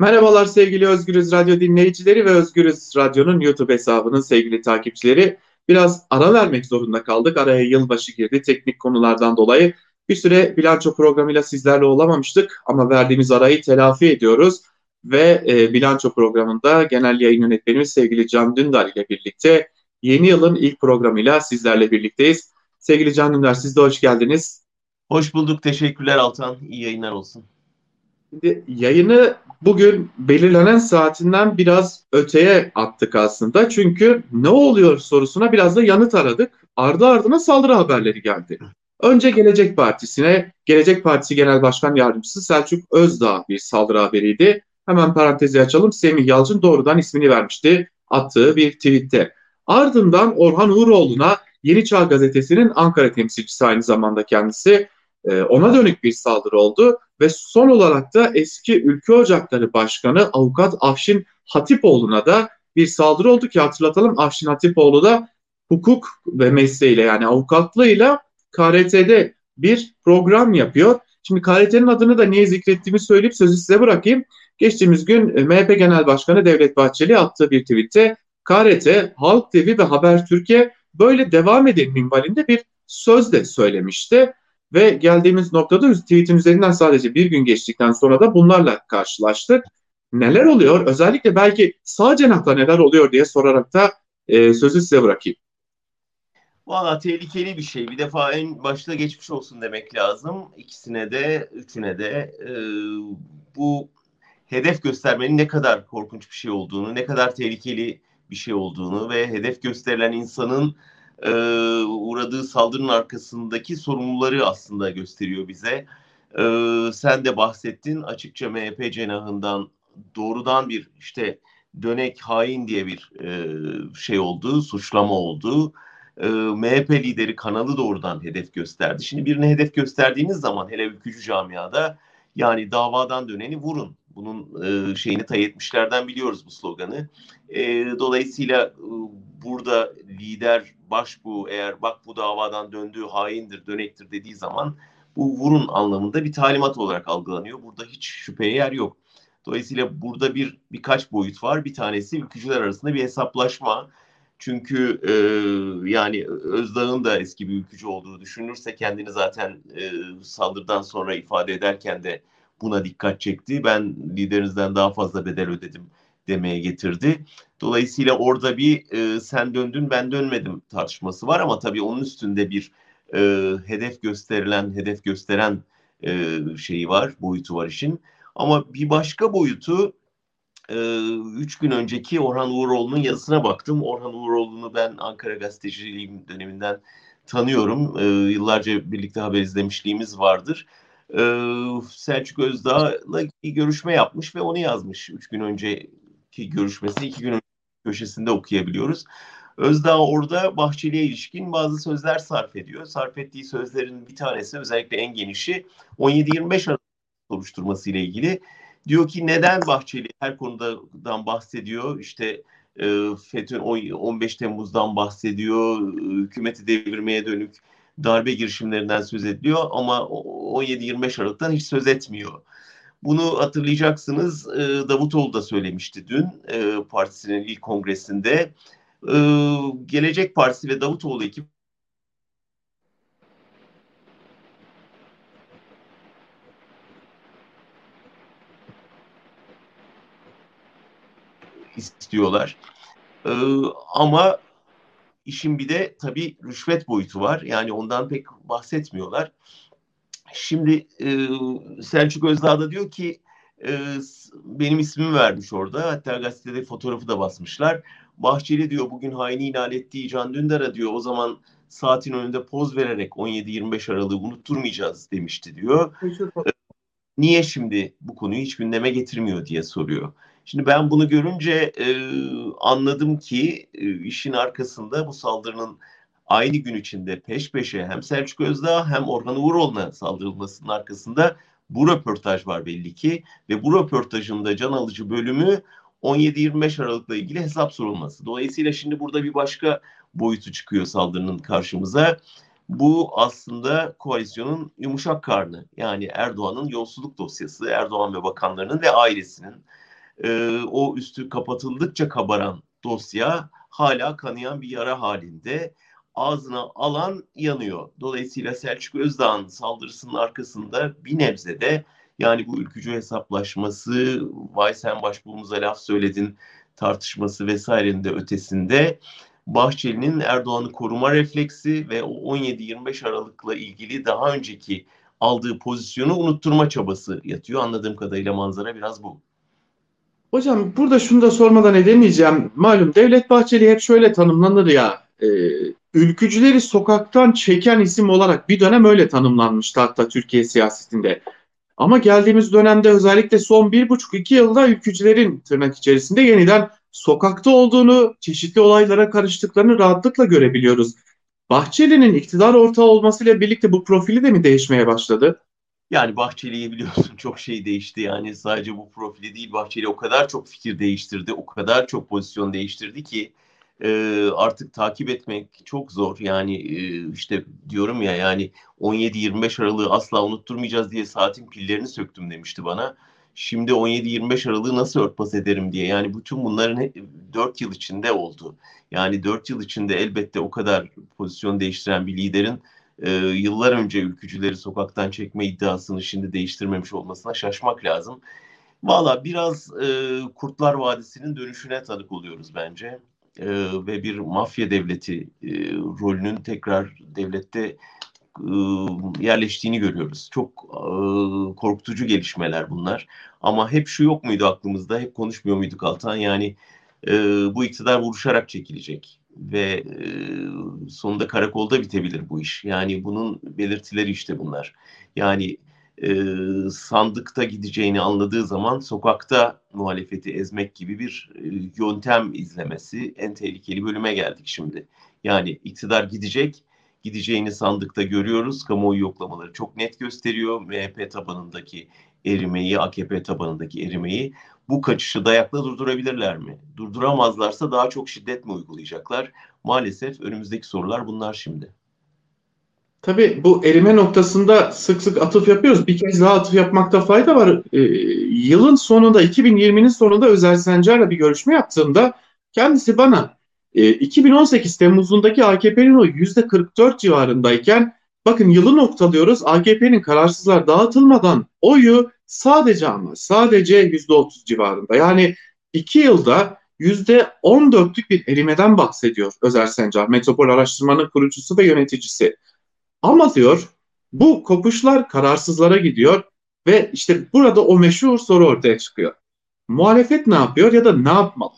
Merhabalar sevgili Özgürüz Radyo dinleyicileri ve Özgürüz Radyo'nun YouTube hesabının sevgili takipçileri. Biraz ara vermek zorunda kaldık. Araya yılbaşı girdi teknik konulardan dolayı. Bir süre bilanço programıyla sizlerle olamamıştık ama verdiğimiz arayı telafi ediyoruz. Ve e, bilanço programında genel yayın yönetmenimiz sevgili Can Dündar ile birlikte yeni yılın ilk programıyla sizlerle birlikteyiz. Sevgili Can Dündar siz de hoş geldiniz. Hoş bulduk. Teşekkürler Altan. İyi yayınlar olsun. Şimdi yayını bugün belirlenen saatinden biraz öteye attık aslında. Çünkü ne oluyor sorusuna biraz da yanıt aradık. Ardı ardına saldırı haberleri geldi. Önce Gelecek Partisi'ne, Gelecek Partisi Genel Başkan Yardımcısı Selçuk Özdağ bir saldırı haberiydi. Hemen parantezi açalım. Semih Yalçın doğrudan ismini vermişti attığı bir tweette. Ardından Orhan Uğuroğlu'na Yeni Çağ Gazetesi'nin Ankara temsilcisi aynı zamanda kendisi e, ona dönük bir saldırı oldu ve son olarak da eski Ülke Ocakları Başkanı Avukat Afşin Hatipoğlu'na da bir saldırı oldu ki hatırlatalım Afşin Hatipoğlu da hukuk ve mesleğiyle yani avukatlığıyla KRT'de bir program yapıyor. Şimdi KRT'nin adını da niye zikrettiğimi söyleyip sözü size bırakayım. Geçtiğimiz gün e, MHP Genel Başkanı Devlet Bahçeli attığı bir tweette KRT, Halk TV ve Haber Türkiye böyle devam edin minvalinde bir söz de söylemişti. Ve geldiğimiz noktada tweetin üzerinden sadece bir gün geçtikten sonra da bunlarla karşılaştık. Neler oluyor? Özellikle belki sağ cenahta neler oluyor diye sorarak da e, sözü size bırakayım. Valla tehlikeli bir şey. Bir defa en başta geçmiş olsun demek lazım. İkisine de, üçüne de. E, bu hedef göstermenin ne kadar korkunç bir şey olduğunu, ne kadar tehlikeli bir şey olduğunu ve hedef gösterilen insanın e, uğradığı saldırının arkasındaki sorumluları aslında gösteriyor bize. E, sen de bahsettin açıkça MHP cenahından doğrudan bir işte dönek hain diye bir e, şey oldu, suçlama oldu. E, MHP lideri kanalı doğrudan hedef gösterdi. Şimdi birine hedef gösterdiğiniz zaman hele ülkücü camiada yani davadan döneni vurun. Bunun e, şeyini tay etmişlerden biliyoruz bu sloganı. E, dolayısıyla e, burada lider baş bu eğer bak bu davadan döndüğü haindir, dönektir dediği zaman bu vurun anlamında bir talimat olarak algılanıyor. Burada hiç şüpheye yer yok. Dolayısıyla burada bir birkaç boyut var. Bir tanesi ülkücüler arasında bir hesaplaşma. Çünkü e, yani Özdağ'ın da eski bir ülkücü olduğu düşünülürse kendini zaten e, saldırıdan sonra ifade ederken de buna dikkat çekti. Ben liderinizden daha fazla bedel ödedim demeye getirdi. Dolayısıyla orada bir e, sen döndün ben dönmedim tartışması var ama tabii onun üstünde bir e, hedef gösterilen, hedef gösteren e, şeyi var, boyutu var işin. Ama bir başka boyutu e, üç gün önceki Orhan Uğuroğlu'nun yazısına baktım. Orhan Uğuroğlu'nu ben Ankara gazeteciliğim döneminden tanıyorum. E, yıllarca birlikte haber izlemişliğimiz vardır. E, Selçuk Özdağ'la görüşme yapmış ve onu yazmış. Üç gün önceki görüşmesi iki gün köşesinde okuyabiliyoruz. Özdağ orada Bahçeli'ye ilişkin bazı sözler sarf ediyor. Sarf ettiği sözlerin bir tanesi özellikle en genişi 17-25 Aralık soruşturması ile ilgili. Diyor ki neden Bahçeli her konudan bahsediyor? İşte e, FETÖ'nün 15 Temmuz'dan bahsediyor, hükümeti devirmeye dönük darbe girişimlerinden söz ediliyor ama 17-25 Aralık'tan hiç söz etmiyor. Bunu hatırlayacaksınız e, Davutoğlu da söylemişti dün e, partisinin ilk kongresinde. E, Gelecek Partisi ve Davutoğlu ekip istiyorlar. Ee, ama işin bir de tabii rüşvet boyutu var. Yani ondan pek bahsetmiyorlar. Şimdi e, Selçuk Özdağ da diyor ki e, benim ismimi vermiş orada. Hatta gazetede fotoğrafı da basmışlar. Bahçeli diyor bugün haini ilan ettiği Can Dündar'a diyor o zaman saatin önünde poz vererek 17-25 Aralık'ı unutturmayacağız demişti diyor. E, niye şimdi bu konuyu hiç gündeme getirmiyor diye soruyor. Şimdi ben bunu görünce e, anladım ki e, işin arkasında bu saldırının aynı gün içinde peş peşe hem Selçuk Özdağ hem Orhan Uğuroğlu'na saldırılmasının arkasında bu röportaj var belli ki ve bu röportajın da can alıcı bölümü 17-25 Aralık'la ilgili hesap sorulması. Dolayısıyla şimdi burada bir başka boyutu çıkıyor saldırının karşımıza. Bu aslında koalisyonun yumuşak karnı. Yani Erdoğan'ın yolsuzluk dosyası, Erdoğan ve bakanlarının ve ailesinin e, o üstü kapatıldıkça kabaran dosya hala kanayan bir yara halinde ağzına alan yanıyor. Dolayısıyla Selçuk Özdağ'ın saldırısının arkasında bir nebze de yani bu ülkücü hesaplaşması, vay sen başbuğumuza laf söyledin tartışması vesairenin de ötesinde Bahçeli'nin Erdoğan'ı koruma refleksi ve o 17-25 Aralık'la ilgili daha önceki aldığı pozisyonu unutturma çabası yatıyor. Anladığım kadarıyla manzara biraz bu. Hocam burada şunu da sormadan edemeyeceğim. Malum Devlet Bahçeli hep şöyle tanımlanır ya. E, ülkücüleri sokaktan çeken isim olarak bir dönem öyle tanımlanmıştı hatta Türkiye siyasetinde. Ama geldiğimiz dönemde özellikle son bir buçuk iki yılda ülkücülerin tırnak içerisinde yeniden sokakta olduğunu, çeşitli olaylara karıştıklarını rahatlıkla görebiliyoruz. Bahçeli'nin iktidar ortağı olmasıyla birlikte bu profili de mi değişmeye başladı? Yani Bahçeli'yi biliyorsun çok şey değişti. Yani sadece bu profili değil Bahçeli o kadar çok fikir değiştirdi, o kadar çok pozisyon değiştirdi ki e, artık takip etmek çok zor. Yani e, işte diyorum ya yani 17-25 Aralık'ı asla unutturmayacağız diye saatin pillerini söktüm demişti bana. Şimdi 17-25 Aralık'ı nasıl örtbas ederim diye. Yani bütün bunların 4 yıl içinde oldu. Yani 4 yıl içinde elbette o kadar pozisyon değiştiren bir liderin e, yıllar önce ülkücüleri sokaktan çekme iddiasını şimdi değiştirmemiş olmasına şaşmak lazım. Valla biraz e, Kurtlar Vadisi'nin dönüşüne tanık oluyoruz bence. E, ve bir mafya devleti e, rolünün tekrar devlette e, yerleştiğini görüyoruz. Çok e, korkutucu gelişmeler bunlar. Ama hep şu yok muydu aklımızda? Hep konuşmuyor muyduk Altan? Yani e, bu iktidar vuruşarak çekilecek ve e, sonunda karakolda bitebilir bu iş. Yani bunun belirtileri işte bunlar. Yani e, sandıkta gideceğini anladığı zaman sokakta muhalefeti ezmek gibi bir e, yöntem izlemesi en tehlikeli bölüme geldik şimdi. Yani iktidar gidecek, gideceğini sandıkta görüyoruz. Kamuoyu yoklamaları çok net gösteriyor. MHP tabanındaki erimeyi, AKP tabanındaki erimeyi bu kaçışı dayakla durdurabilirler mi? Durduramazlarsa daha çok şiddet mi uygulayacaklar? Maalesef önümüzdeki sorular bunlar şimdi. Tabii bu erime noktasında sık sık atıf yapıyoruz. Bir kez daha atıf yapmakta fayda var. Ee, yılın sonunda 2020'nin sonunda Özel Sencer'le bir görüşme yaptığımda kendisi bana e, 2018 Temmuz'undaki AKP'nin o %44 civarındayken bakın yılı noktalıyoruz. AKP'nin kararsızlar dağıtılmadan oyu sadece ama sadece %30 civarında. Yani iki yılda %14'lük bir erimeden bahsediyor Özel Sencer. Metropol Araştırma'nın kurucusu ve yöneticisi. Ama diyor bu kopuşlar kararsızlara gidiyor ve işte burada o meşhur soru ortaya çıkıyor. Muhalefet ne yapıyor ya da ne yapmalı?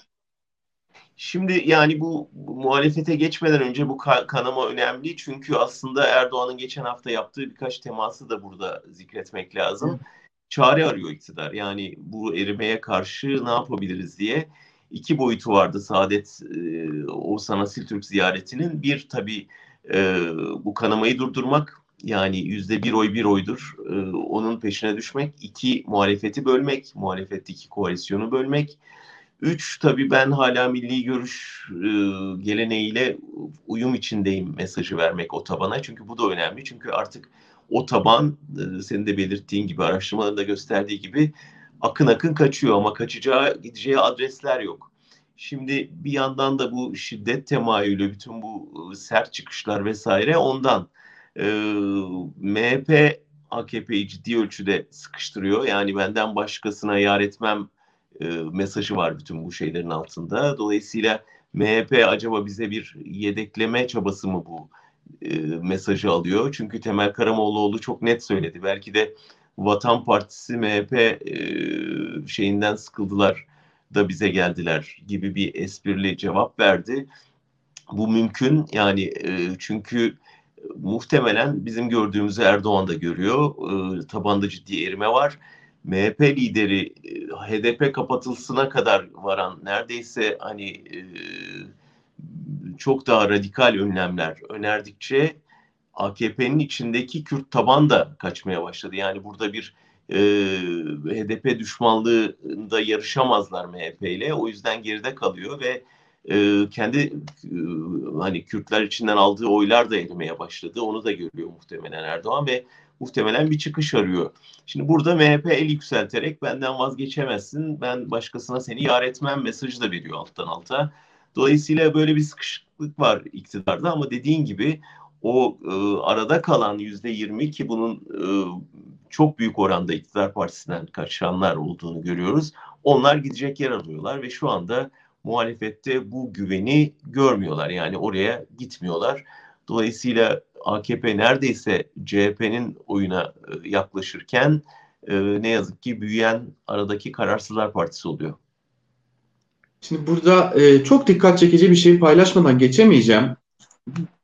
Şimdi yani bu, bu muhalefete geçmeden önce bu kanama önemli. Çünkü aslında Erdoğan'ın geçen hafta yaptığı birkaç teması da burada zikretmek lazım. Hı. Çare arıyor iktidar. Yani bu erimeye karşı ne yapabiliriz diye. iki boyutu vardı Saadet e, Oğuzhan Asil Türk ziyaretinin. Bir tabii e, bu kanamayı durdurmak yani yüzde bir oy bir oydur. E, onun peşine düşmek. iki muhalefeti bölmek. Muhalefetteki koalisyonu bölmek. Üç tabii ben hala milli görüş e, geleneğiyle uyum içindeyim mesajı vermek o tabana. Çünkü bu da önemli. Çünkü artık o taban e, senin de belirttiğin gibi araştırmaların da gösterdiği gibi akın akın kaçıyor ama kaçacağı gideceği adresler yok. Şimdi bir yandan da bu şiddet temayülü, bütün bu sert çıkışlar vesaire ondan. Ee, MHP AKP'yi ciddi ölçüde sıkıştırıyor. Yani benden başkasına yar etmem e, mesajı var bütün bu şeylerin altında. Dolayısıyla MHP acaba bize bir yedekleme çabası mı bu e, mesajı alıyor? Çünkü Temel Karamoğluoğlu çok net söyledi. Belki de Vatan Partisi MHP e, şeyinden sıkıldılar da bize geldiler gibi bir esprili cevap verdi. Bu mümkün yani e, çünkü muhtemelen bizim gördüğümüzü Erdoğan da görüyor. E, tabanda ciddi erime var. MHP lideri e, HDP kapatılsına kadar varan neredeyse hani e, çok daha radikal önlemler önerdikçe AKP'nin içindeki Kürt taban da kaçmaya başladı. Yani burada bir e, HDP düşmanlığında yarışamazlar MHP ile. O yüzden geride kalıyor ve e, kendi e, hani Kürtler içinden aldığı oylar da erimeye başladı. Onu da görüyor muhtemelen Erdoğan ve muhtemelen bir çıkış arıyor. Şimdi burada MHP el yükselterek benden vazgeçemezsin, ben başkasına seni yar etmem mesajı da veriyor alttan alta. Dolayısıyla böyle bir sıkışıklık var iktidarda ama dediğin gibi o e, arada kalan yüzde yirmi ki bunun e, çok büyük oranda iktidar partisinden kaçanlar olduğunu görüyoruz. Onlar gidecek yer arıyorlar ve şu anda muhalefette bu güveni görmüyorlar. Yani oraya gitmiyorlar. Dolayısıyla AKP neredeyse CHP'nin oyuna e, yaklaşırken e, ne yazık ki büyüyen aradaki kararsızlar partisi oluyor. Şimdi burada e, çok dikkat çekici bir şey paylaşmadan geçemeyeceğim.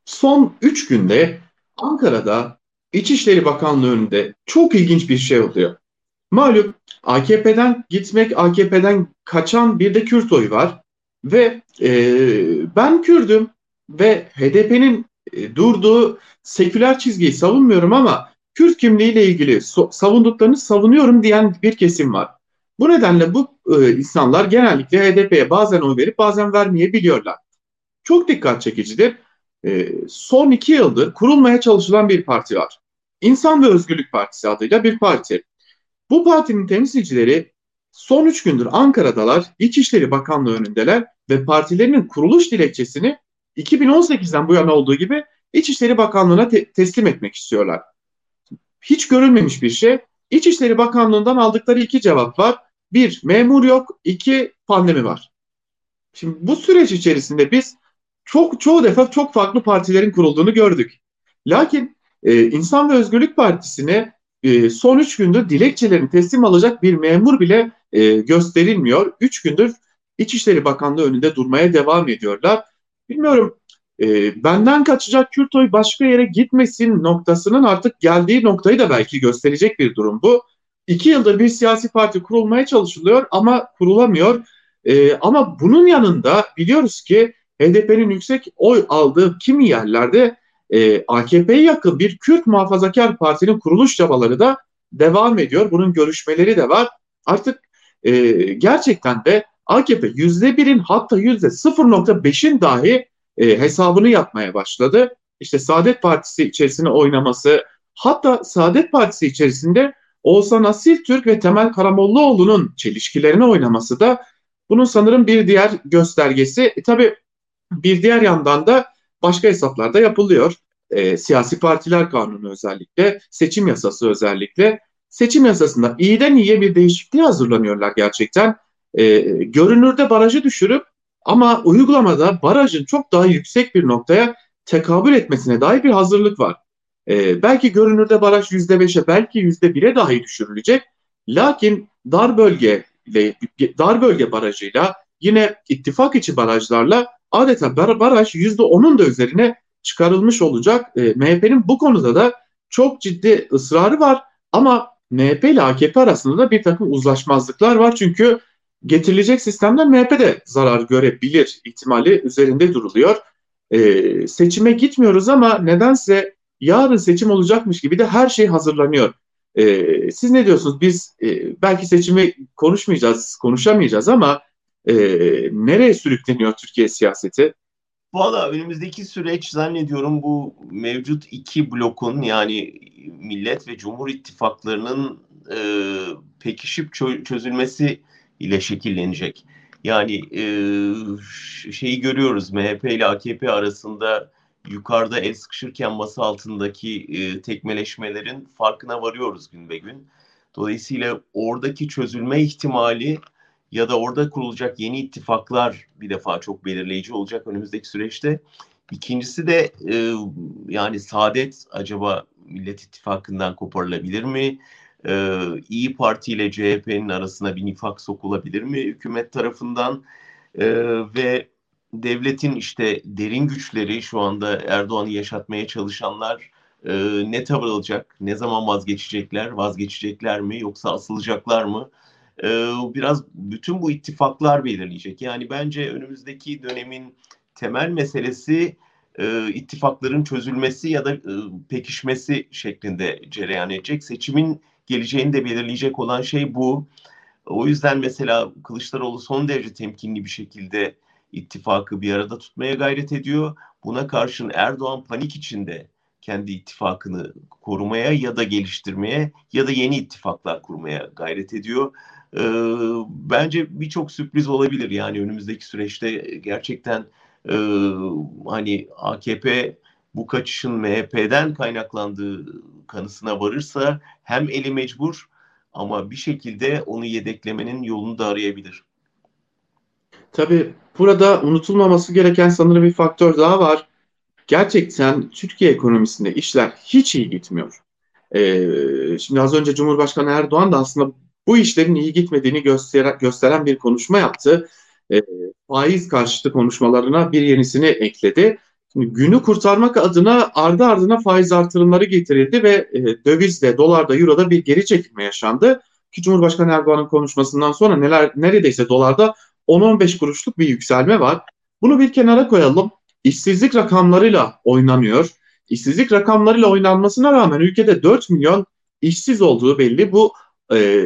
Son 3 günde Ankara'da İçişleri Bakanlığı önünde çok ilginç bir şey oluyor. Malum AKP'den gitmek, AKP'den kaçan bir de Kürt oyu var. Ve e, ben Kürdüm ve HDP'nin e, durduğu seküler çizgiyi savunmuyorum ama Kürt kimliğiyle ilgili so savunduklarını savunuyorum diyen bir kesim var. Bu nedenle bu e, insanlar genellikle HDP'ye bazen oy verip bazen vermeyebiliyorlar. Çok dikkat çekicidir. E, son iki yıldır kurulmaya çalışılan bir parti var. İnsan ve Özgürlük Partisi adıyla bir parti. Bu partinin temsilcileri son üç gündür Ankara'dalar, İçişleri Bakanlığı önündeler ve partilerinin kuruluş dilekçesini 2018'den bu yana olduğu gibi İçişleri Bakanlığı'na te- teslim etmek istiyorlar. Hiç görülmemiş bir şey. İçişleri Bakanlığı'ndan aldıkları iki cevap var. Bir, memur yok. iki pandemi var. Şimdi bu süreç içerisinde biz çok çoğu defa çok farklı partilerin kurulduğunu gördük. Lakin e, İnsan ve Özgürlük Partisi'ne e, son üç gündür dilekçelerini teslim alacak bir memur bile e, gösterilmiyor. Üç gündür İçişleri Bakanlığı önünde durmaya devam ediyorlar. Bilmiyorum e, benden kaçacak Kürt oy başka yere gitmesin noktasının artık geldiği noktayı da belki gösterecek bir durum bu. İki yıldır bir siyasi parti kurulmaya çalışılıyor ama kurulamıyor. E, ama bunun yanında biliyoruz ki HDP'nin yüksek oy aldığı kimi yerlerde e, AKP'ye yakın bir Kürt muhafazakar partinin kuruluş çabaları da devam ediyor. Bunun görüşmeleri de var. Artık e, gerçekten de AKP yüzde birin hatta yüzde 0.5'in dahi e, hesabını yapmaya başladı. İşte Saadet Partisi içerisine oynaması, hatta Saadet Partisi içerisinde Oğuzhan Asil Türk ve Temel Karamollaoğlu'nun çelişkilerini oynaması da bunun sanırım bir diğer göstergesi. E, tabii bir diğer yandan da başka hesaplar da yapılıyor. E, siyasi partiler kanunu özellikle, seçim yasası özellikle. Seçim yasasında iyiden iyiye bir değişikliği hazırlanıyorlar gerçekten. E, görünürde barajı düşürüp ama uygulamada barajın çok daha yüksek bir noktaya tekabül etmesine dair bir hazırlık var. E, belki görünürde baraj %5'e belki %1'e dahi düşürülecek. Lakin dar bölge dar bölge barajıyla yine ittifak içi barajlarla adeta baraj %10'un da üzerine çıkarılmış olacak. E, MHP'nin bu konuda da çok ciddi ısrarı var ama MHP ile AKP arasında da bir takım uzlaşmazlıklar var. Çünkü getirilecek sistemden MHP de zarar görebilir ihtimali üzerinde duruluyor. E, seçime gitmiyoruz ama nedense yarın seçim olacakmış gibi de her şey hazırlanıyor. E, siz ne diyorsunuz? Biz e, belki seçimi konuşmayacağız, konuşamayacağız ama e, nereye sürükleniyor Türkiye siyaseti? Valla önümüzdeki süreç zannediyorum bu mevcut iki blokun yani Millet ve Cumhur İttifaklarının e, pekişip çözülmesi ile şekillenecek. Yani e, şeyi görüyoruz MHP ile AKP arasında yukarıda el sıkışırken masa altındaki e, tekmeleşmelerin farkına varıyoruz gün be gün. Dolayısıyla oradaki çözülme ihtimali ya da orada kurulacak yeni ittifaklar bir defa çok belirleyici olacak önümüzdeki süreçte. İkincisi de e, yani Saadet acaba Millet İttifakı'ndan koparılabilir mi? e, İyi Parti ile CHP'nin arasına bir nifak sokulabilir mi hükümet tarafından e, ve devletin işte derin güçleri şu anda Erdoğan'ı yaşatmaya çalışanlar e, ne tavır alacak, ne zaman vazgeçecekler, vazgeçecekler mi yoksa asılacaklar mı? E, biraz bütün bu ittifaklar belirleyecek. Yani bence önümüzdeki dönemin temel meselesi e, ittifakların çözülmesi ya da e, pekişmesi şeklinde cereyan edecek. Seçimin geleceğini de belirleyecek olan şey bu. O yüzden mesela Kılıçdaroğlu son derece temkinli bir şekilde ittifakı bir arada tutmaya gayret ediyor. Buna karşın Erdoğan panik içinde kendi ittifakını korumaya ya da geliştirmeye ya da yeni ittifaklar kurmaya gayret ediyor. Ee, bence birçok sürpriz olabilir yani önümüzdeki süreçte gerçekten e, hani AKP bu kaçışın MHP'den kaynaklandığı kanısına varırsa hem eli mecbur ama bir şekilde onu yedeklemenin yolunu da arayabilir. Tabii burada unutulmaması gereken sanırım bir faktör daha var. Gerçekten Türkiye ekonomisinde işler hiç iyi gitmiyor. Ee, şimdi az önce Cumhurbaşkanı Erdoğan da aslında bu işlerin iyi gitmediğini gösteren, gösteren bir konuşma yaptı. Ee, faiz karşıtı konuşmalarına bir yenisini ekledi. Şimdi günü kurtarmak adına ardı ardına faiz artırımları getirildi ve e, dövizde, dolarda, euroda bir geri çekilme yaşandı. Ki Cumhurbaşkanı Erdoğan'ın konuşmasından sonra neler neredeyse dolarda 10-15 kuruşluk bir yükselme var. Bunu bir kenara koyalım. İşsizlik rakamlarıyla oynanıyor. İşsizlik rakamlarıyla oynanmasına rağmen ülkede 4 milyon işsiz olduğu belli. Bu e,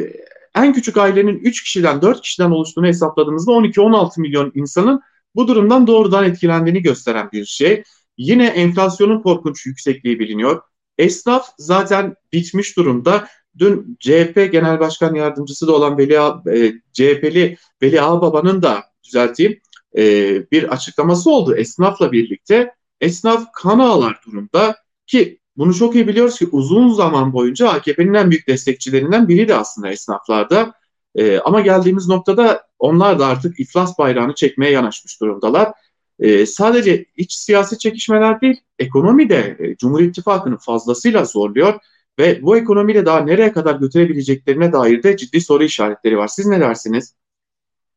en küçük ailenin 3 kişiden 4 kişiden oluştuğunu hesapladığımızda 12-16 milyon insanın bu durumdan doğrudan etkilendiğini gösteren bir şey. Yine enflasyonun korkunç yüksekliği biliniyor. Esnaf zaten bitmiş durumda. Dün CHP Genel Başkan Yardımcısı da olan Veli e, CHP'li Veli Ağbaba'nın da düzelteyim e, bir açıklaması oldu esnafla birlikte. Esnaf kan ağlar durumda ki bunu çok iyi biliyoruz ki uzun zaman boyunca AKP'nin en büyük destekçilerinden biri de aslında esnaflarda. E, ama geldiğimiz noktada onlar da artık iflas bayrağını çekmeye yanaşmış durumdalar. E, sadece iç siyasi çekişmeler değil, ekonomi de e, Cumhur İttifakı'nı fazlasıyla zorluyor ve bu ekonomiyle daha nereye kadar götürebileceklerine dair de ciddi soru işaretleri var. Siz ne dersiniz?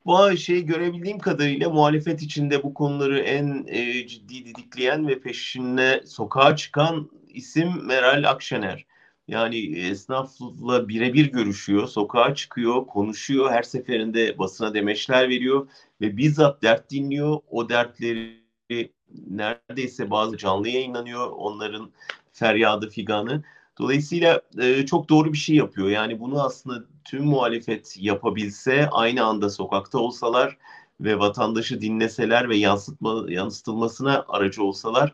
Bu şey görebildiğim kadarıyla muhalefet içinde bu konuları en e, ciddi didikleyen ve peşine sokağa çıkan isim Meral Akşener. Yani esnafla birebir görüşüyor, sokağa çıkıyor, konuşuyor, her seferinde basına demeçler veriyor ve bizzat dert dinliyor. O dertleri neredeyse bazı canlı yayınlanıyor onların feryadı figanı. Dolayısıyla e, çok doğru bir şey yapıyor. Yani bunu aslında tüm muhalefet yapabilse, aynı anda sokakta olsalar ve vatandaşı dinleseler ve yansıtma, yansıtılmasına aracı olsalar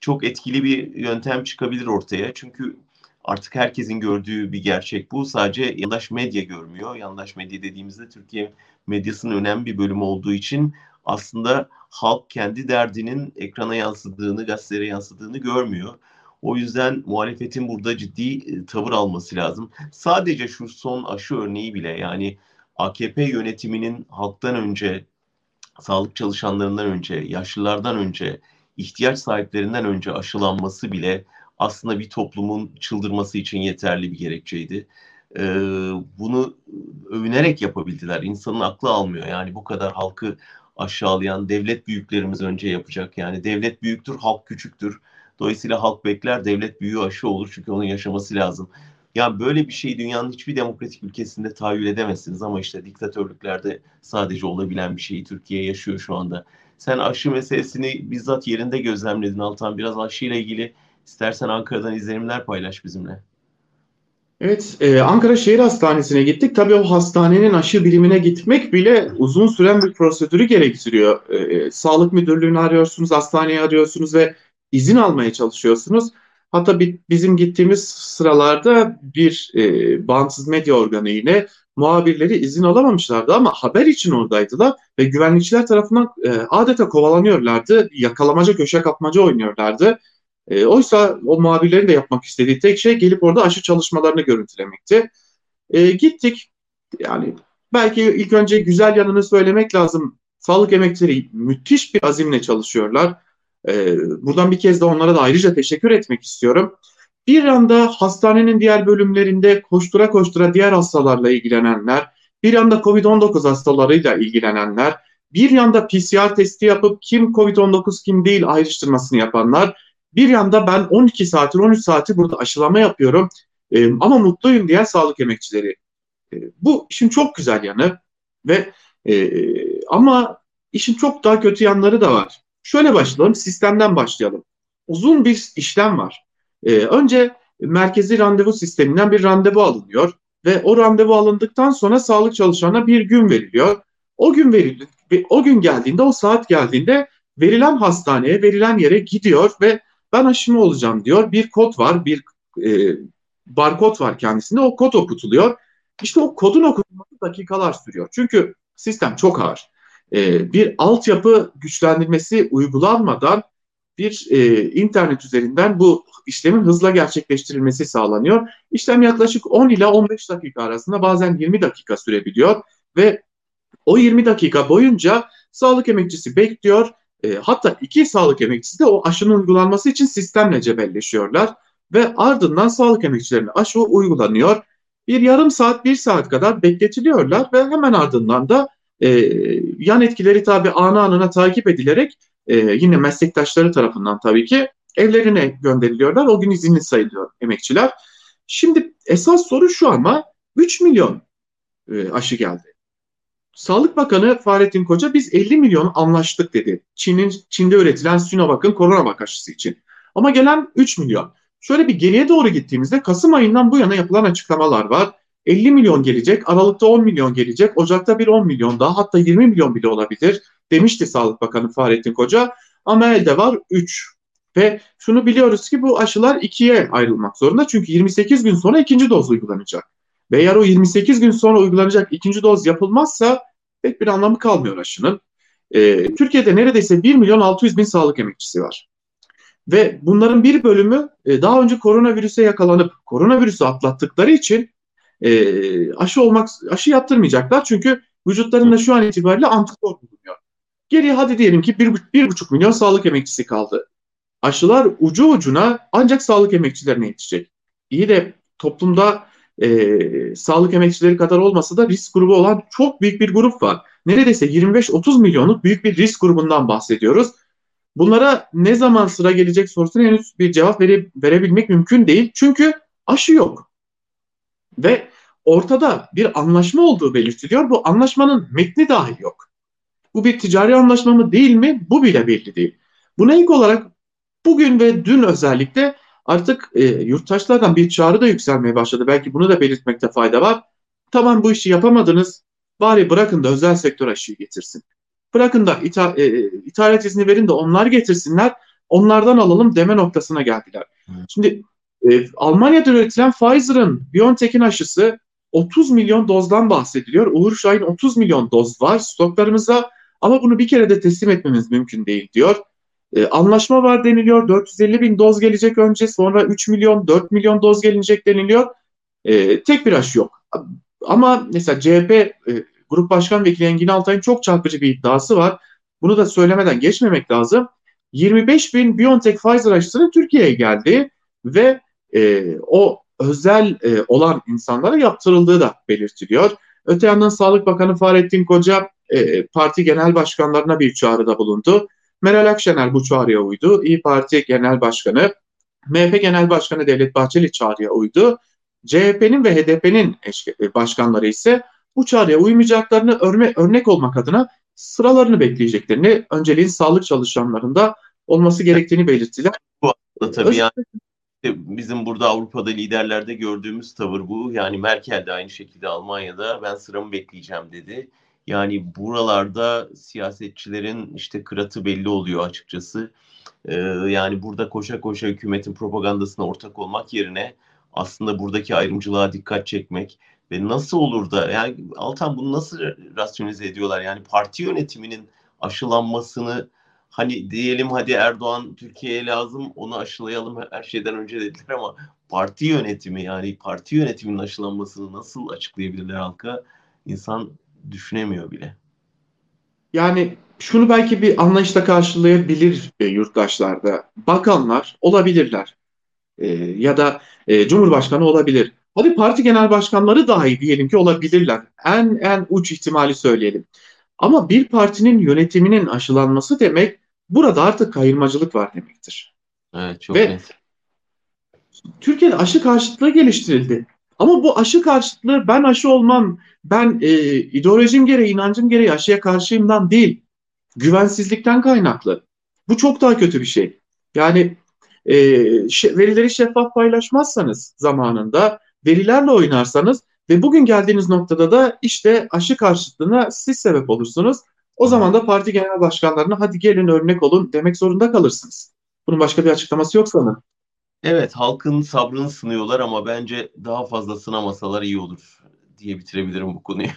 çok etkili bir yöntem çıkabilir ortaya. Çünkü artık herkesin gördüğü bir gerçek bu. Sadece yandaş medya görmüyor. Yandaş medya dediğimizde Türkiye medyasının önemli bir bölümü olduğu için aslında halk kendi derdinin ekrana yansıdığını, gazetelere yansıdığını görmüyor. O yüzden muhalefetin burada ciddi e, tavır alması lazım. Sadece şu son aşı örneği bile yani AKP yönetiminin halktan önce, sağlık çalışanlarından önce, yaşlılardan önce, ihtiyaç sahiplerinden önce aşılanması bile aslında bir toplumun çıldırması için yeterli bir gerekçeydi. Ee, bunu övünerek yapabildiler. İnsanın aklı almıyor. Yani bu kadar halkı aşağılayan devlet büyüklerimiz önce yapacak. Yani devlet büyüktür, halk küçüktür. Dolayısıyla halk bekler, devlet büyüğü aşı olur çünkü onun yaşaması lazım. Yani böyle bir şey dünyanın hiçbir demokratik ülkesinde tahayyül edemezsiniz ama işte diktatörlüklerde sadece olabilen bir şeyi Türkiye yaşıyor şu anda. Sen aşı meselesini bizzat yerinde gözlemledin Altan. Biraz aşıyla ilgili istersen Ankara'dan izlenimler paylaş bizimle. Evet, e, Ankara Şehir Hastanesi'ne gittik. Tabii o hastanenin aşı birimine gitmek bile uzun süren bir prosedürü gerektiriyor. E, e sağlık müdürlüğünü arıyorsunuz, hastaneyi arıyorsunuz ve izin almaya çalışıyorsunuz. Hatta bizim gittiğimiz sıralarda bir e, bağımsız medya organı yine muhabirleri izin alamamışlardı ama haber için oradaydılar ve güvenlikçiler tarafından e, adeta kovalanıyorlardı. Yakalamaca köşe kapmaca oynuyorlardı. E, oysa o muhabirlerin de yapmak istediği tek şey gelip orada aşı çalışmalarını görüntülemekti. E, gittik yani belki ilk önce güzel yanını söylemek lazım. Sağlık emekçileri müthiş bir azimle çalışıyorlar. E, buradan bir kez de onlara da ayrıca teşekkür etmek istiyorum. Bir anda hastanenin diğer bölümlerinde koştura koştura diğer hastalarla ilgilenenler, bir yanda COVID-19 hastalarıyla ilgilenenler, bir yanda PCR testi yapıp kim COVID-19 kim değil ayrıştırmasını yapanlar, bir yanda ben 12 saattir 13 saati burada aşılama yapıyorum e, ama mutluyum diyen sağlık emekçileri. E, bu işin çok güzel yanı ve e, ama işin çok daha kötü yanları da var. Şöyle başlayalım, sistemden başlayalım. Uzun bir işlem var. E, önce merkezi randevu sisteminden bir randevu alınıyor ve o randevu alındıktan sonra sağlık çalışanına bir gün veriliyor. O gün verildi, o gün geldiğinde, o saat geldiğinde verilen hastaneye, verilen yere gidiyor ve ben aşımı olacağım diyor. Bir kod var, bir e, barkod var kendisinde. O kod okutuluyor. İşte o kodun okutulması dakikalar sürüyor. Çünkü sistem çok ağır. E, bir altyapı güçlendirmesi uygulanmadan bir e, internet üzerinden bu işlemin hızla gerçekleştirilmesi sağlanıyor. İşlem yaklaşık 10 ila 15 dakika arasında bazen 20 dakika sürebiliyor ve o 20 dakika boyunca sağlık emekçisi bekliyor. E, hatta iki sağlık emekçisi de o aşının uygulanması için sistemle cebelleşiyorlar ve ardından sağlık emekçilerine aşı uygulanıyor. Bir yarım saat, bir saat kadar bekletiliyorlar ve hemen ardından da e, yan etkileri tabi anı anına takip edilerek e, yine meslektaşları tarafından tabii ki evlerine gönderiliyorlar. O gün izinli sayılıyor emekçiler. Şimdi esas soru şu ama 3 milyon e, aşı geldi. Sağlık Bakanı Fahrettin Koca biz 50 milyon anlaştık dedi. Çin'in Çin'de üretilen Sinovac'ın koronavak aşısı için. Ama gelen 3 milyon. Şöyle bir geriye doğru gittiğimizde Kasım ayından bu yana yapılan açıklamalar var. 50 milyon gelecek, Aralık'ta 10 milyon gelecek, Ocak'ta bir 10 milyon daha hatta 20 milyon bile olabilir demişti Sağlık Bakanı Fahrettin Koca. Ama elde var 3. Ve şunu biliyoruz ki bu aşılar ikiye ayrılmak zorunda. Çünkü 28 gün sonra ikinci doz uygulanacak. Ve eğer o 28 gün sonra uygulanacak ikinci doz yapılmazsa pek bir anlamı kalmıyor aşının. Ee, Türkiye'de neredeyse 1 milyon 600 bin sağlık emekçisi var. Ve bunların bir bölümü e, daha önce koronavirüse yakalanıp koronavirüsü atlattıkları için e, aşı olmak aşı yaptırmayacaklar. Çünkü vücutlarında şu an itibariyle antikor bulunuyor. Geriye hadi diyelim ki bir, bir buçuk milyon sağlık emekçisi kaldı. Aşılar ucu ucuna ancak sağlık emekçilerine yetecek. İyi de toplumda e, sağlık emekçileri kadar olmasa da risk grubu olan çok büyük bir grup var. Neredeyse 25-30 milyonluk büyük bir risk grubundan bahsediyoruz. Bunlara ne zaman sıra gelecek sorusuna henüz bir cevap vere, verebilmek mümkün değil. Çünkü aşı yok. Ve ortada bir anlaşma olduğu belirtiliyor. Bu anlaşmanın metni dahi yok. Bu bir ticari anlaşma mı değil mi? Bu bile belli değil. Buna ilk olarak bugün ve dün özellikle artık e, yurttaşlardan bir çağrı da yükselmeye başladı. Belki bunu da belirtmekte fayda var. Tamam bu işi yapamadınız. Bari bırakın da özel sektör aşıyı getirsin. Bırakın da ita, e, ithalat izni verin de onlar getirsinler. Onlardan alalım deme noktasına geldiler. Şimdi e, Almanya'da üretilen Pfizer'ın BioNTech'in aşısı 30 milyon dozdan bahsediliyor. Uğur Şahin 30 milyon doz var stoklarımızda ama bunu bir kere de teslim etmemiz mümkün değil diyor. E, anlaşma var deniliyor. 450 bin doz gelecek önce sonra 3 milyon 4 milyon doz gelecek deniliyor. E, tek bir aşı yok. Ama mesela CHP e, Grup Başkan Vekili Engin Altay'ın çok çarpıcı bir iddiası var. Bunu da söylemeden geçmemek lazım. 25 bin BioNTech Pfizer aşısının Türkiye'ye geldi ve e, o özel e, olan insanlara yaptırıldığı da belirtiliyor. Öte yandan Sağlık Bakanı Fahrettin Koca e, parti genel başkanlarına bir çağrıda bulundu. Meral Akşener bu çağrıya uydu. İyi Parti Genel Başkanı, MHP Genel Başkanı Devlet Bahçeli çağrıya uydu. CHP'nin ve HDP'nin e, başkanları ise bu çağrıya uymayacaklarını örme, örnek olmak adına sıralarını bekleyeceklerini, önceliğin sağlık çalışanlarında olması gerektiğini belirttiler. Bu arada tabii yani bizim burada Avrupa'da liderlerde gördüğümüz tavır bu. Yani Merkel de aynı şekilde Almanya'da ben sıramı bekleyeceğim dedi. Yani buralarda siyasetçilerin işte kıratı belli oluyor açıkçası. Ee, yani burada koşa koşa hükümetin propagandasına ortak olmak yerine aslında buradaki ayrımcılığa dikkat çekmek ve nasıl olur da yani Altan bunu nasıl rasyonize ediyorlar? Yani parti yönetiminin aşılanmasını hani diyelim hadi Erdoğan Türkiye'ye lazım onu aşılayalım her şeyden önce dediler ama parti yönetimi yani parti yönetiminin aşılanmasını nasıl açıklayabilirler halka insan düşünemiyor bile. Yani şunu belki bir anlayışla karşılayabilir e, yurttaşlarda. Bakanlar olabilirler. E, ya da e, Cumhurbaşkanı olabilir. Hadi parti genel başkanları dahi diyelim ki olabilirler. En en uç ihtimali söyleyelim. Ama bir partinin yönetiminin aşılanması demek burada artık kayırmacılık var demektir. Evet çok Ve net. Türkiye'de aşı karşıtlığı geliştirildi. Ama bu aşı karşıtlığı ben aşı olmam, ben e, ideolojim gereği, inancım gereği aşıya karşıyımdan değil. Güvensizlikten kaynaklı. Bu çok daha kötü bir şey. Yani e, verileri şeffaf paylaşmazsanız zamanında, verilerle oynarsanız ve bugün geldiğiniz noktada da işte aşı karşıtlığına siz sebep olursunuz. O zaman da parti genel başkanlarına hadi gelin örnek olun demek zorunda kalırsınız. Bunun başka bir açıklaması yok sanırım. Evet halkın sabrını sınıyorlar ama bence daha fazla sınamasalar iyi olur diye bitirebilirim bu konuyu.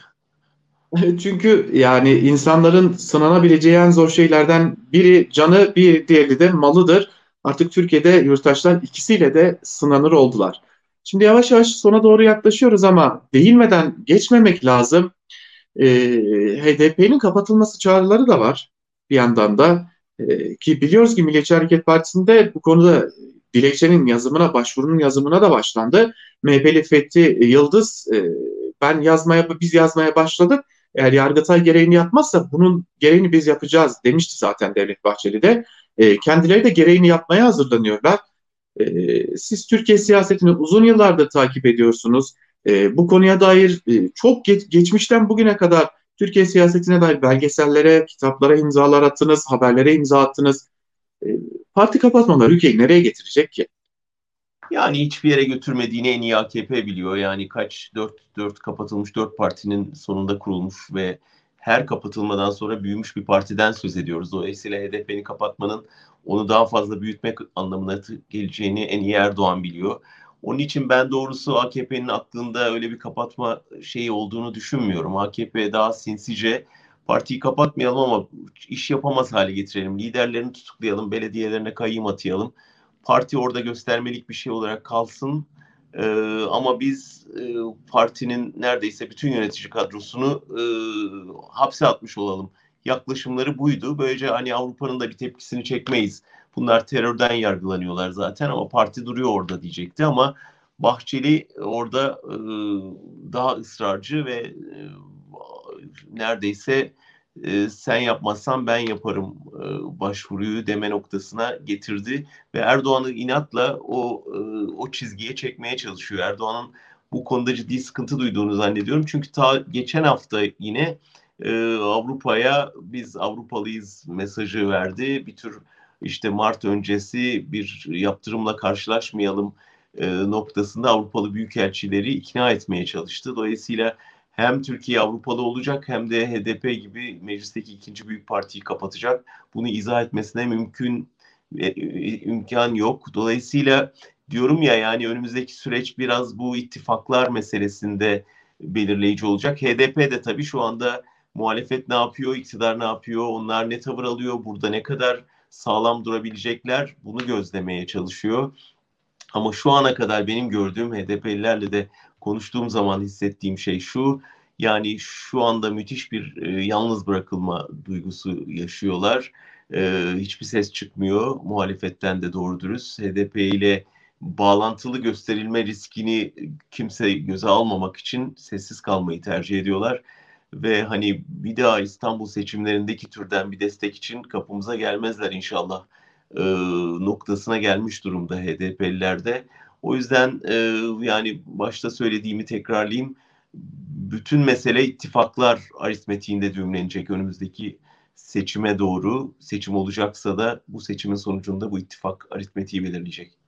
Çünkü yani insanların sınanabileceği en zor şeylerden biri canı, bir diğeri de malıdır. Artık Türkiye'de yurttaşlar ikisiyle de sınanır oldular. Şimdi yavaş yavaş sona doğru yaklaşıyoruz ama değinmeden geçmemek lazım. Ee, HDP'nin kapatılması çağrıları da var bir yandan da. Ee, ki biliyoruz ki Milliyetçi Hareket Partisi'nde bu konuda dilekçenin yazımına, başvurunun yazımına da başlandı. MHP'li Fethi Yıldız e, ben yazmaya, biz yazmaya başladık eğer Yargıtay gereğini yapmazsa bunun gereğini biz yapacağız demişti zaten Devlet Bahçeli de. E, kendileri de gereğini yapmaya hazırlanıyorlar. E, siz Türkiye siyasetini uzun yıllardır takip ediyorsunuz. E, bu konuya dair e, çok geç, geçmişten bugüne kadar Türkiye siyasetine dair belgesellere, kitaplara imzalar attınız, haberlere imza attınız. E, parti kapatmalar ülkeyi nereye getirecek ki? Yani hiçbir yere götürmediğini en iyi AKP biliyor. Yani kaç dört, dört kapatılmış dört partinin sonunda kurulmuş ve her kapatılmadan sonra büyümüş bir partiden söz ediyoruz. Dolayısıyla HDP'ni kapatmanın onu daha fazla büyütmek anlamına geleceğini en iyi Erdoğan biliyor. Onun için ben doğrusu AKP'nin aklında öyle bir kapatma şeyi olduğunu düşünmüyorum. AKP daha sinsice partiyi kapatmayalım ama iş yapamaz hale getirelim. Liderlerini tutuklayalım, belediyelerine kayyım atayalım parti orada göstermelik bir şey olarak kalsın. Ee, ama biz e, partinin neredeyse bütün yönetici kadrosunu e, hapse atmış olalım. Yaklaşımları buydu. Böylece hani Avrupa'nın da bir tepkisini çekmeyiz. Bunlar terörden yargılanıyorlar zaten ama parti duruyor orada diyecekti ama Bahçeli orada e, daha ısrarcı ve e, neredeyse e, sen yapmazsan ben yaparım başvuruyu deme noktasına getirdi ve Erdoğan'ı inatla o o çizgiye çekmeye çalışıyor. Erdoğan'ın bu konuda ciddi sıkıntı duyduğunu zannediyorum. Çünkü ta geçen hafta yine Avrupa'ya biz Avrupalıyız mesajı verdi. Bir tür işte Mart öncesi bir yaptırımla karşılaşmayalım e, noktasında Avrupalı büyükelçileri ikna etmeye çalıştı. Dolayısıyla hem Türkiye Avrupalı olacak hem de HDP gibi meclisteki ikinci büyük partiyi kapatacak. Bunu izah etmesine mümkün e, e, imkan yok. Dolayısıyla diyorum ya yani önümüzdeki süreç biraz bu ittifaklar meselesinde belirleyici olacak. HDP de tabii şu anda muhalefet ne yapıyor, iktidar ne yapıyor, onlar ne tavır alıyor, burada ne kadar sağlam durabilecekler bunu gözlemeye çalışıyor. Ama şu ana kadar benim gördüğüm HDP'lilerle de konuştuğum zaman hissettiğim şey şu. Yani şu anda müthiş bir e, yalnız bırakılma duygusu yaşıyorlar. E, hiçbir ses çıkmıyor muhalefetten de doğru dürüst. HDP ile bağlantılı gösterilme riskini kimse göze almamak için sessiz kalmayı tercih ediyorlar. Ve hani bir daha İstanbul seçimlerindeki türden bir destek için kapımıza gelmezler inşallah e, noktasına gelmiş durumda HDP'lilerde. O yüzden e, yani başta söylediğimi tekrarlayayım. Bütün mesele ittifaklar aritmetiğinde düğümlenecek önümüzdeki seçime doğru. Seçim olacaksa da bu seçimin sonucunda bu ittifak aritmetiği belirleyecek.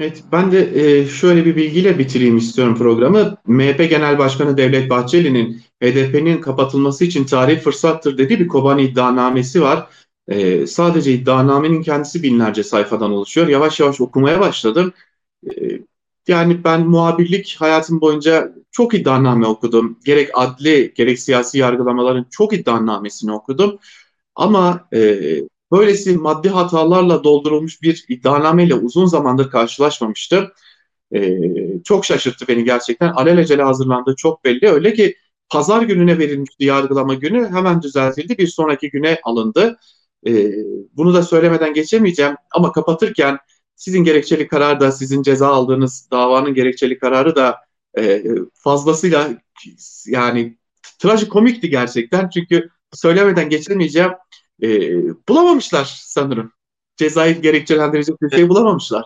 Evet, ben de e, şöyle bir bilgiyle bitireyim istiyorum programı. MHP Genel Başkanı Devlet Bahçeli'nin HDP'nin kapatılması için tarihi fırsattır dediği bir Kobani iddianamesi var. E, sadece iddianamenin kendisi binlerce sayfadan oluşuyor. Yavaş yavaş okumaya başladım. E, yani ben muhabirlik hayatım boyunca çok iddianame okudum. Gerek adli gerek siyasi yargılamaların çok iddianamesini okudum. Ama e, böylesi maddi hatalarla doldurulmuş bir iddianameyle uzun zamandır karşılaşmamıştım. E, çok şaşırttı beni gerçekten. Alelacele hazırlandığı çok belli. Öyle ki pazar gününe verilmişti yargılama günü hemen düzeltildi. Bir sonraki güne alındı. E, bunu da söylemeden geçemeyeceğim ama kapatırken sizin gerekçeli karar da sizin ceza aldığınız davanın gerekçeli kararı da e, fazlasıyla yani trajikomikti gerçekten çünkü söylemeden geçemeyeceğim e, bulamamışlar sanırım. Cezayı gerekçelendirecek bir şey bulamamışlar.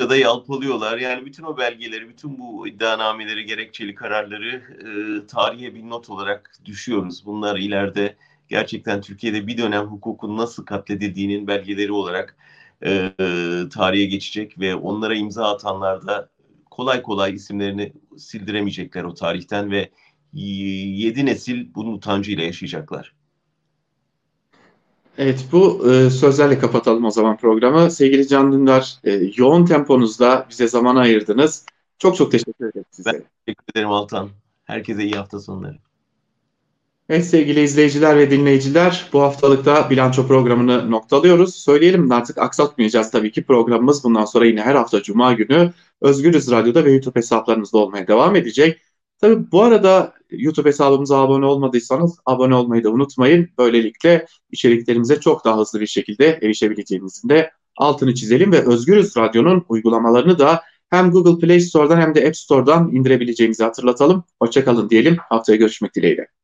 Ya da yalpalıyorlar. Yani bütün o belgeleri, bütün bu iddianameleri, gerekçeli kararları e, tarihe bir not olarak düşüyoruz. Bunlar ileride gerçekten Türkiye'de bir dönem hukukun nasıl katledildiğinin belgeleri olarak e, tarihe geçecek ve onlara imza atanlar da kolay kolay isimlerini sildiremeyecekler o tarihten ve yedi nesil bunun utancıyla yaşayacaklar. Evet bu e, sözlerle kapatalım o zaman programı. Sevgili Can Dündar e, yoğun temponuzda bize zaman ayırdınız. Çok çok teşekkür ederim size. Ben teşekkür ederim Altan. Herkese iyi hafta sonları. Evet sevgili izleyiciler ve dinleyiciler bu haftalıkta bilanço programını noktalıyoruz. Söyleyelim de artık aksatmayacağız tabii ki programımız bundan sonra yine her hafta Cuma günü Özgürüz Radyo'da ve YouTube hesaplarımızda olmaya devam edecek. Tabii bu arada YouTube hesabımıza abone olmadıysanız abone olmayı da unutmayın. Böylelikle içeriklerimize çok daha hızlı bir şekilde erişebileceğimizin de altını çizelim ve Özgürüz Radyo'nun uygulamalarını da hem Google Play Store'dan hem de App Store'dan indirebileceğimizi hatırlatalım. Hoşçakalın diyelim. Haftaya görüşmek dileğiyle.